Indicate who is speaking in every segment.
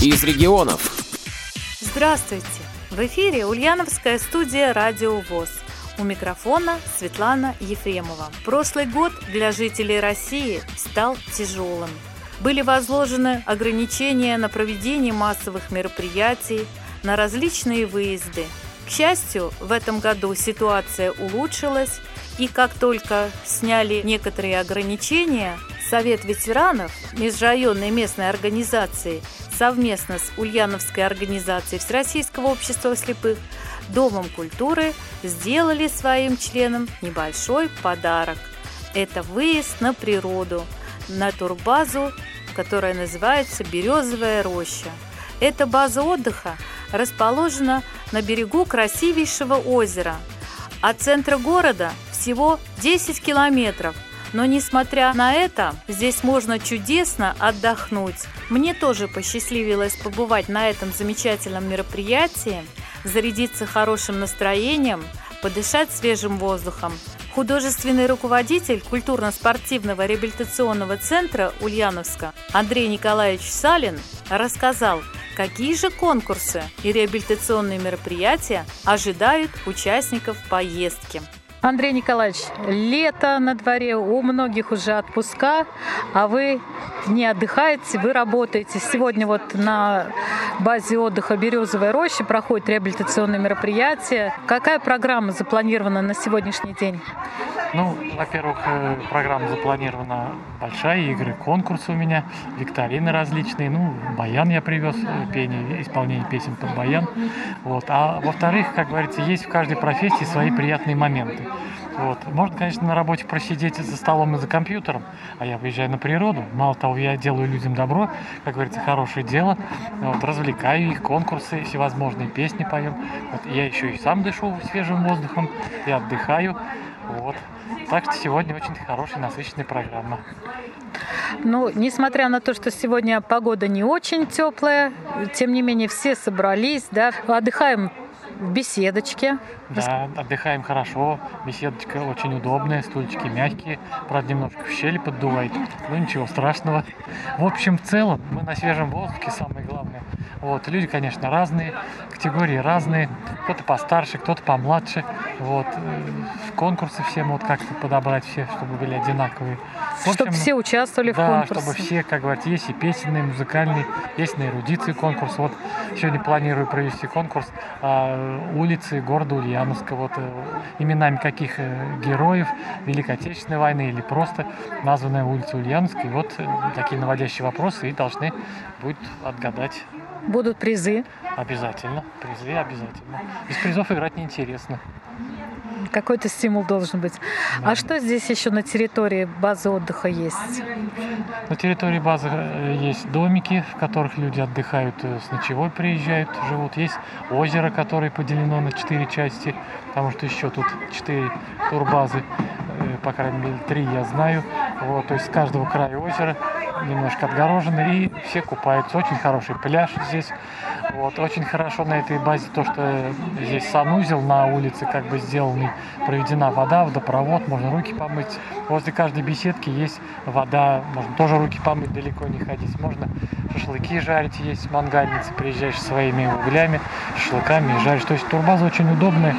Speaker 1: из регионов.
Speaker 2: Здравствуйте! В эфире Ульяновская студия «Радио ВОЗ». У микрофона Светлана Ефремова. Прошлый год для жителей России стал тяжелым. Были возложены ограничения на проведение массовых мероприятий, на различные выезды. К счастью, в этом году ситуация улучшилась, и как только сняли некоторые ограничения, Совет ветеранов межрайонной местной организации совместно с Ульяновской организацией Всероссийского общества слепых Домом культуры сделали своим членам небольшой подарок. Это выезд на природу, на турбазу, которая называется «Березовая роща». Эта база отдыха расположена на берегу красивейшего озера. От центра города всего 10 километров – но несмотря на это, здесь можно чудесно отдохнуть. Мне тоже посчастливилось побывать на этом замечательном мероприятии, зарядиться хорошим настроением, подышать свежим воздухом. Художественный руководитель культурно-спортивного реабилитационного центра Ульяновска Андрей Николаевич Салин рассказал, какие же конкурсы и реабилитационные мероприятия ожидают участников поездки. Андрей Николаевич, лето на дворе, у многих уже отпуска, а вы не отдыхаете, вы работаете. Сегодня вот на базе отдыха «Березовая роща» проходит реабилитационное мероприятие. Какая программа запланирована на сегодняшний день?
Speaker 3: Ну, во-первых, э, программа запланирована большая, игры, конкурсы у меня, викторины различные, ну, баян я привез, э, пение, исполнение песен под баян. Вот. А во-вторых, как говорится, есть в каждой профессии свои приятные моменты. Вот. Можно, конечно, на работе просидеть за столом и за компьютером, а я выезжаю на природу. Мало того, я делаю людям добро, как говорится, хорошее дело. Вот, развлекаю их, конкурсы всевозможные, песни поем. Вот, я еще и сам дышу свежим воздухом и отдыхаю. Вот. Так что сегодня очень хорошая, насыщенная программа.
Speaker 2: Ну, несмотря на то, что сегодня погода не очень теплая, тем не менее все собрались, да, отдыхаем в беседочке.
Speaker 3: Да, отдыхаем хорошо. Беседочка очень удобная, стульчики мягкие. Правда, немножко в щели поддувает. Ну, ничего страшного. В общем, в целом, мы на свежем воздухе, самое главное. Вот, люди, конечно, разные, категории разные. Кто-то постарше, кто-то помладше. Вот, э, конкурсы всем вот как-то подобрать все, чтобы были одинаковые.
Speaker 2: Чтобы все участвовали
Speaker 3: да,
Speaker 2: в конкурсе.
Speaker 3: чтобы все, как говорится, есть и песенные, музыкальные, есть на эрудиции конкурс. Вот сегодня планирую провести конкурс а, улицы города Ульяновска. Вот э, именами каких э, героев Великой Отечественной войны или просто названная улица Ульяновска. И вот такие наводящие вопросы и должны будет отгадать
Speaker 2: Будут призы?
Speaker 3: Обязательно. Призы обязательно. Без призов играть неинтересно.
Speaker 2: Какой-то стимул должен быть. Да. А что здесь еще на территории базы отдыха есть?
Speaker 3: На территории базы э, есть домики, в которых люди отдыхают, э, с ночевой приезжают, живут. Есть озеро, которое поделено на четыре части, потому что еще тут четыре турбазы, э, по крайней мере, три я знаю. Вот, то есть с каждого края озера немножко отгорожены, и все купаются. Очень хороший пляж здесь. Вот. Очень хорошо на этой базе то, что здесь санузел на улице как бы сделанный, проведена вода, водопровод, можно руки помыть. Возле каждой беседки есть вода, можно тоже руки помыть, далеко не ходить. Можно шашлыки жарить, есть мангальницы, приезжаешь своими углями, шашлыками и жаришь. То есть турбаза очень удобная.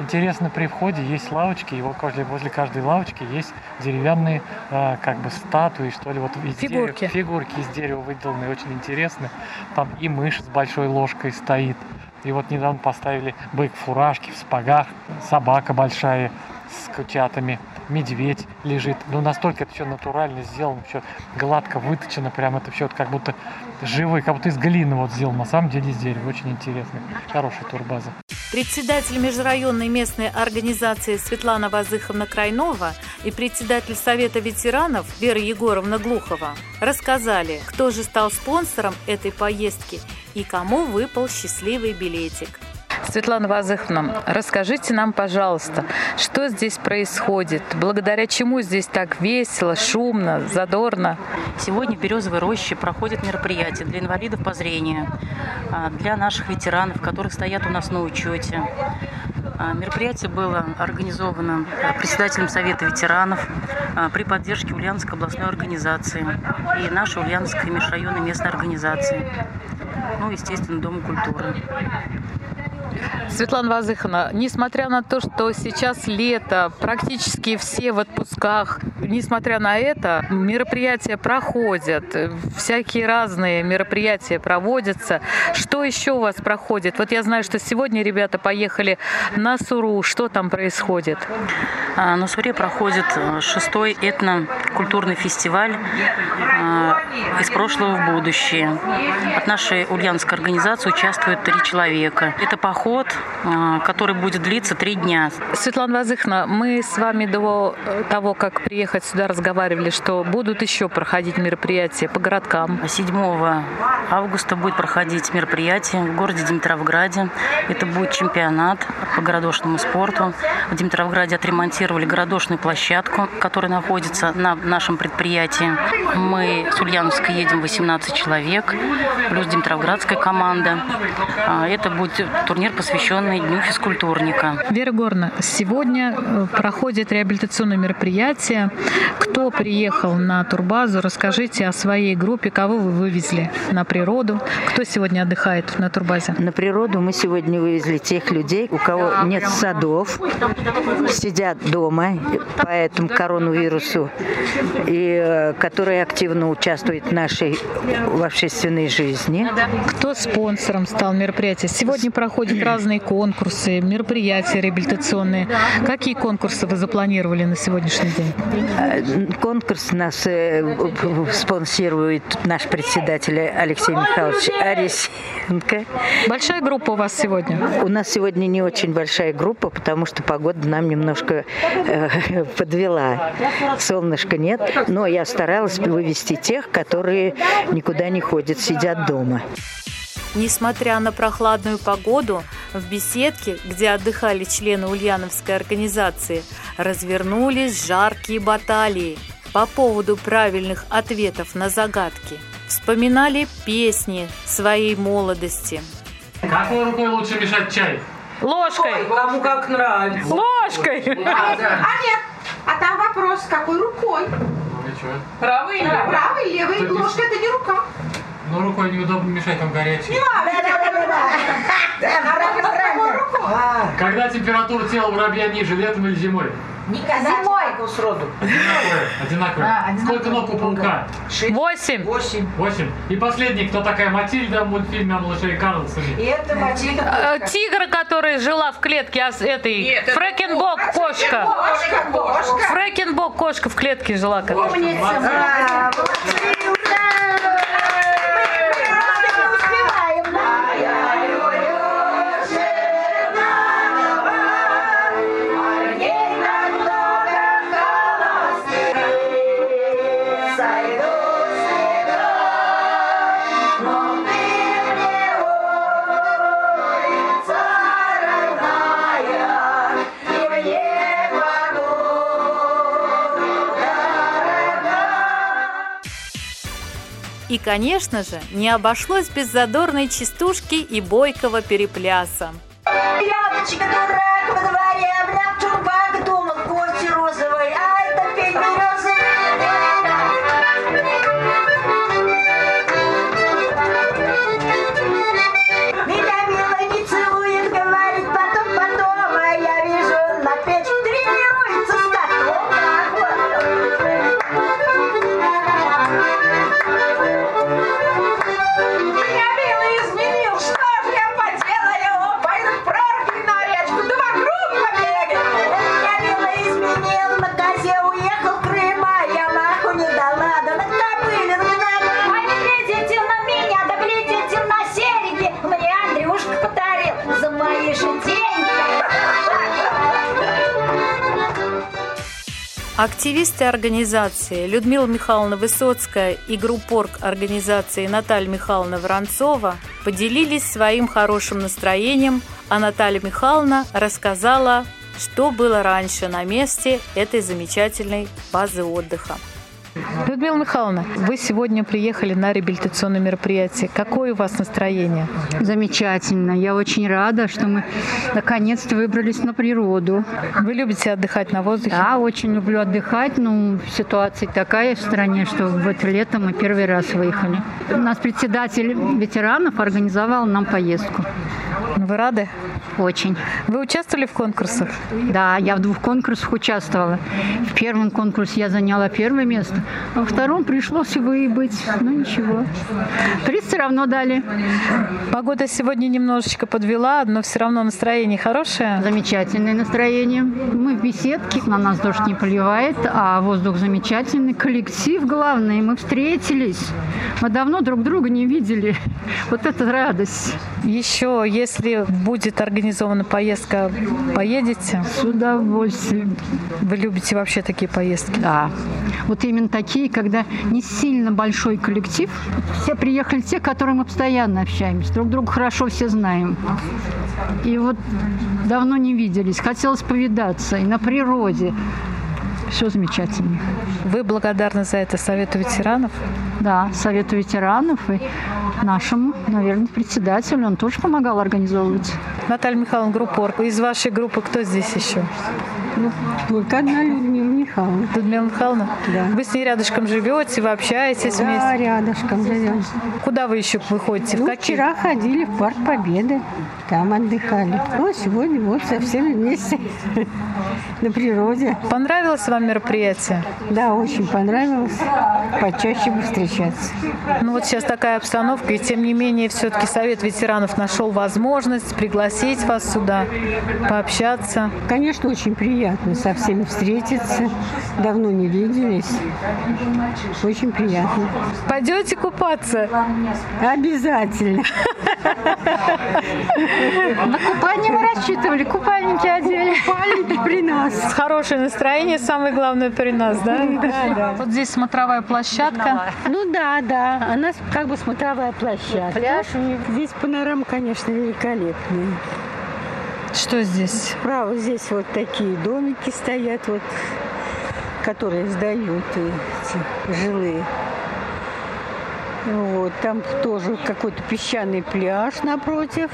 Speaker 3: Интересно, при входе есть лавочки, и возле, возле каждой лавочки есть деревянные э, как бы статуи, что ли, вот из
Speaker 2: фигурки.
Speaker 3: Дерева, фигурки из дерева выделанные, очень интересно. Там и мышь с большой ложкой стоит. И вот недавно поставили бык в фуражке, в спагах, собака большая с котятами, медведь лежит. Ну, настолько это все натурально сделано, все гладко выточено, прям это все как будто живой, как будто из глины вот сделано. На самом деле из дерева. Очень интересно. Хорошая турбаза.
Speaker 2: Председатель межрайонной местной организации Светлана Вазыховна Крайнова и председатель Совета ветеранов Вера Егоровна Глухова рассказали, кто же стал спонсором этой поездки и кому выпал счастливый билетик. Светлана Вазыховна, расскажите нам, пожалуйста, что здесь происходит, благодаря чему здесь так весело, шумно, задорно?
Speaker 4: Сегодня в Березовой роще проходит мероприятие для инвалидов по зрению, а, для наших ветеранов, которые стоят у нас на учете. А, мероприятие было организовано председателем Совета ветеранов а, при поддержке Ульяновской областной организации и нашей Ульяновской межрайонной местной организации. Ну, естественно, Дома культуры.
Speaker 5: Светлана Вазыховна, несмотря на то, что сейчас лето, практически все в отпусках, несмотря на это, мероприятия проходят, всякие разные мероприятия проводятся. Что еще у вас проходит? Вот я знаю, что сегодня ребята поехали на Суру. Что там происходит?
Speaker 4: А, на Суре проходит э, шестой этнокультурный фестиваль а, из прошлого в будущее. От нашей ульяновской организации участвуют три человека. Это поход а, который будет длиться три дня.
Speaker 5: Светлана Вазыхна, мы с вами до того, как приехать сюда, разговаривали, что будут еще проходить мероприятия по городкам.
Speaker 4: 7 августа будет проходить мероприятие в городе Димитровграде. Это будет чемпионат по городошному спорту. В Димитровграде отремонтировали городошную площадку, которая находится на нашем предприятии. Мы с Ульяновска едем 18 человек, плюс Димитровградская команда. А, это будет турнир, посвященный посвященный Дню физкультурника.
Speaker 5: Вера Горна, сегодня э, проходит реабилитационное мероприятие. Кто приехал на турбазу? Расскажите о своей группе, кого вы вывезли на природу, кто сегодня отдыхает на турбазе?
Speaker 6: На природу мы сегодня вывезли тех людей, у кого нет садов, сидят дома по этому коронавирусу, и э, которые активно участвуют в нашей в общественной жизни.
Speaker 5: Кто спонсором стал мероприятия? Сегодня проходят разные конкурсы, мероприятия реабилитационные. Какие конкурсы вы запланировали на сегодняшний день?
Speaker 6: Э, конкурс нас э, спонсирует наш председатель Алексей Михайлович Арисенко.
Speaker 5: Большая группа у вас сегодня?
Speaker 6: У нас сегодня не очень большая группа, потому что погода нам немножко э, подвела. Солнышка нет, но я старалась вывести тех, которые никуда не ходят, сидят дома.
Speaker 5: Несмотря на прохладную погоду, в беседке, где отдыхали члены Ульяновской организации, развернулись жаркие баталии по поводу правильных ответов на загадки. Вспоминали песни своей молодости.
Speaker 3: Какой рукой лучше мешать чай?
Speaker 5: Ложкой.
Speaker 7: Кому как нравится.
Speaker 5: Ложкой.
Speaker 7: А нет, а там вопрос, какой рукой?
Speaker 3: Правый
Speaker 7: или левый? Правый, левый. Ложка это не рука.
Speaker 3: Ну, рукой неудобно мешать, он горячий.
Speaker 7: Не.
Speaker 3: Когда температура тела воробья ниже, летом или зимой?
Speaker 7: Никогда. Зимой.
Speaker 3: сроду. Одинаковые.
Speaker 7: Да, одинаковые.
Speaker 3: Сколько ног у паука?
Speaker 5: Восемь.
Speaker 7: Восемь.
Speaker 3: Восемь. И последний, кто такая Матильда в мультфильме о малыше Карлсоне?
Speaker 7: И это Матильда.
Speaker 5: Э, Тигр, которая жила в клетке а с этой
Speaker 7: Нет, это
Speaker 5: Фрэкенбок кошка.
Speaker 7: Кошка, кошка.
Speaker 5: Фрэкенбок кошка в клетке жила. которая.
Speaker 7: Умница.
Speaker 3: А,
Speaker 7: молодцы!
Speaker 5: И, конечно же, не обошлось без задорной частушки и бойкого перепляса.
Speaker 7: Яночка, дурак
Speaker 5: Активисты организации Людмила Михайловна Высоцкая и группорг организации Наталья Михайловна Воронцова поделились своим хорошим настроением, а Наталья Михайловна рассказала, что было раньше на месте этой замечательной базы отдыха. Людмила Михайловна, вы сегодня приехали на реабилитационное мероприятие. Какое у вас настроение?
Speaker 8: Замечательно. Я очень рада, что мы наконец-то выбрались на природу.
Speaker 5: Вы любите отдыхать на воздухе?
Speaker 8: Да, очень люблю отдыхать. Ну, ситуация такая в стране, что в это лето мы первый раз выехали. У нас председатель ветеранов организовал нам поездку.
Speaker 5: Вы рады?
Speaker 8: Очень.
Speaker 5: Вы участвовали в конкурсах?
Speaker 8: Да, я в двух конкурсах участвовала. В первом конкурсе я заняла первое место, а во втором пришлось выебыть. Ну ничего. Приз все равно дали.
Speaker 5: Погода сегодня немножечко подвела, но все равно настроение хорошее.
Speaker 8: Замечательное настроение. Мы в беседке, на нас дождь не поливает, а воздух замечательный. Коллектив главный, мы встретились. Мы давно друг друга не видели. Вот это радость.
Speaker 5: Еще, если будет организована поездка, поедете?
Speaker 8: С удовольствием.
Speaker 5: Вы любите вообще такие поездки?
Speaker 8: Да. Вот именно такие, когда не сильно большой коллектив. Все приехали те, которые мы постоянно общаемся. Друг друга хорошо все знаем. И вот давно не виделись. Хотелось повидаться и на природе. Все замечательно.
Speaker 5: Вы благодарны за это Совету ветеранов?
Speaker 8: Да, Совету ветеранов и нашему, наверное, председателю. Он тоже помогал организовывать.
Speaker 5: Наталья Михайловна, группа Орг. Из вашей группы кто здесь еще?
Speaker 9: Ну, только одна Людмила Михайловна.
Speaker 5: Людмила Михайловна?
Speaker 9: Да.
Speaker 5: Вы с ней рядышком живете, вы общаетесь
Speaker 9: Да,
Speaker 5: вместе?
Speaker 9: рядышком живем.
Speaker 5: Куда вы еще выходите?
Speaker 9: Ну,
Speaker 5: в какие?
Speaker 9: вчера ходили в Парк Победы, там отдыхали. Ну, а сегодня вот со всеми вместе на природе.
Speaker 5: Понравилось вам мероприятие?
Speaker 9: Да, очень понравилось. Почаще бы встречаться.
Speaker 5: Ну вот сейчас такая обстановка, и тем не менее все-таки Совет ветеранов нашел возможность пригласить вас сюда, пообщаться.
Speaker 9: Конечно, очень приятно со всеми встретиться. Давно не виделись. Очень приятно.
Speaker 5: Пойдете купаться?
Speaker 9: Обязательно.
Speaker 8: На купание мы рассчитывали, купальники одели.
Speaker 9: Купальники при нас.
Speaker 5: С хорошее настроение, самое главное при нас, да?
Speaker 9: Да, да.
Speaker 5: Вот здесь смотровая площадка.
Speaker 9: Ну да, да. Она как бы смотровая площадка. Пляж. Здесь панорама, конечно, великолепная.
Speaker 5: Что здесь?
Speaker 9: Справа здесь вот такие домики стоят, вот, которые сдают эти жилые. Вот, там тоже какой-то песчаный пляж напротив.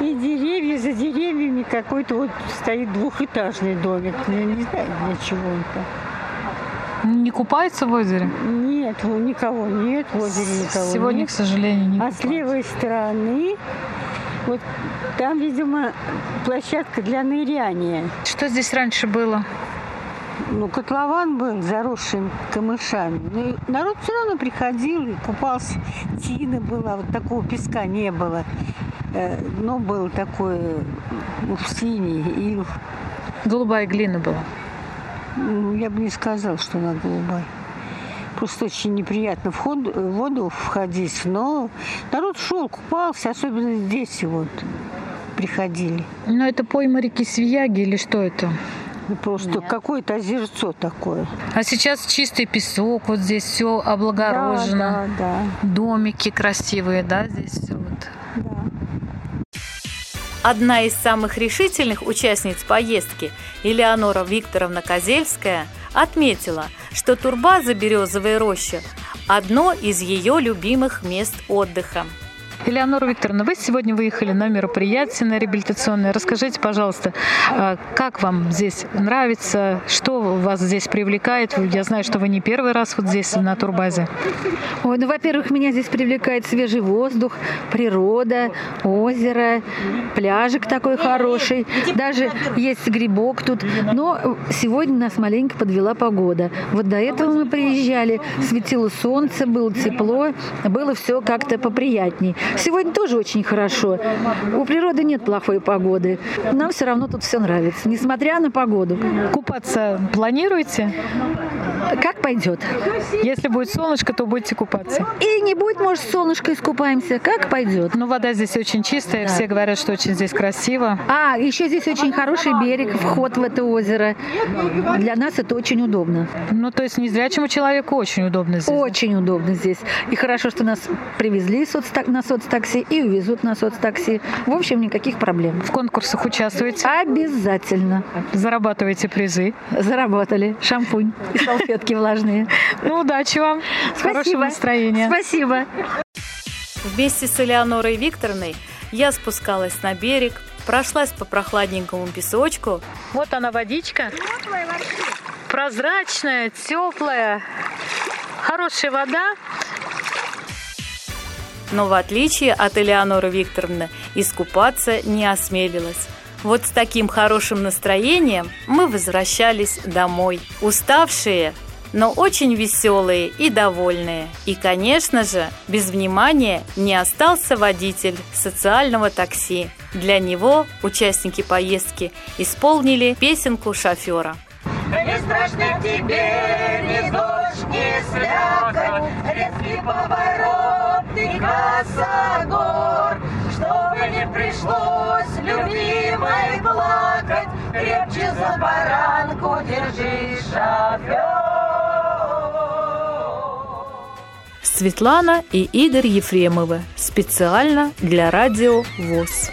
Speaker 9: И деревья, за деревьями какой-то вот стоит двухэтажный домик. Ну, Я не знаю, для чего он там.
Speaker 5: Не купается в озере?
Speaker 9: Нет, никого нет, в озере никого
Speaker 5: Сегодня,
Speaker 9: нет.
Speaker 5: к сожалению, не
Speaker 9: А с левой стороны, вот там, видимо, площадка для ныряния.
Speaker 5: Что здесь раньше было?
Speaker 9: Ну, котлован был заросший камышами. Ну, народ все равно приходил и купался. Тина была, вот такого песка не было. Э, Дно было такое ну, синий. И
Speaker 5: Голубая глина была.
Speaker 9: ну, я бы не сказала, что она голубая. Просто очень неприятно в, ход- в воду входить. Но народ шел, купался, особенно здесь вот приходили.
Speaker 5: Но это пойма реки Свияги или что это?
Speaker 9: Ну, Просто какое-то озерцо такое.
Speaker 5: А сейчас чистый песок, вот здесь все облагорожено.
Speaker 9: Да, да,
Speaker 5: Домики красивые, да, здесь все вот.
Speaker 9: да.
Speaker 5: Одна из самых решительных участниц поездки, Элеонора Викторовна Козельская, отметила, что турбаза «Березовая роща» – одно из ее любимых мест отдыха. Элеонора Викторовна, вы сегодня выехали на мероприятие на реабилитационное. Расскажите, пожалуйста, а, как вам здесь нравится, что вас здесь привлекает? Я знаю, что вы не первый раз вот здесь на турбазе.
Speaker 1: Ой, ну, во-первых, меня здесь привлекает свежий воздух, природа, озеро, пляжик такой хороший. Даже есть грибок тут. Но сегодня нас маленько подвела погода. Вот до этого мы приезжали, светило солнце, было тепло, было все как-то поприятней. Сегодня тоже очень хорошо. У природы нет плохой погоды. Нам все равно тут все нравится, несмотря на погоду.
Speaker 5: Купаться планируете?
Speaker 1: Как пойдет.
Speaker 5: Если будет солнышко, то будете купаться.
Speaker 1: И не будет, может, солнышко искупаемся. Как пойдет.
Speaker 5: Ну, вода здесь очень чистая, все говорят, что очень здесь красиво.
Speaker 1: А, еще здесь очень хороший берег, вход в это озеро. Для нас это очень удобно.
Speaker 5: Ну, то есть незрячему человеку очень удобно здесь. да?
Speaker 1: Очень удобно здесь. И хорошо, что нас привезли соцтак- на соцтакси и увезут на соцтакси. В общем, никаких проблем.
Speaker 5: В конкурсах участвуете,
Speaker 1: Обязательно.
Speaker 5: зарабатываете призы.
Speaker 1: Заработали шампунь и салфетки.
Speaker 5: Перчатки влажные.
Speaker 2: Ну, удачи вам. Спасибо. Хорошего настроения.
Speaker 5: Спасибо.
Speaker 2: Вместе с Элеонорой Викторовной я спускалась на берег, прошлась по прохладненькому песочку.
Speaker 5: Вот она водичка. Прозрачная, теплая, хорошая вода.
Speaker 2: Но в отличие от Элеоноры Викторовны, искупаться не осмелилась. Вот с таким хорошим настроением мы возвращались домой. Уставшие, но очень веселые и довольные. И, конечно же, без внимания не остался водитель социального такси. Для него участники поездки исполнили песенку шофера.
Speaker 7: Не страшно тебе ни дождь, ни слякоть, Резкий поворот и косогор, Чтобы не пришлось любимой плакать, Крепче за баранку держи, шофер.
Speaker 2: Светлана и Игорь Ефремовы. Специально для радио ВОЗ.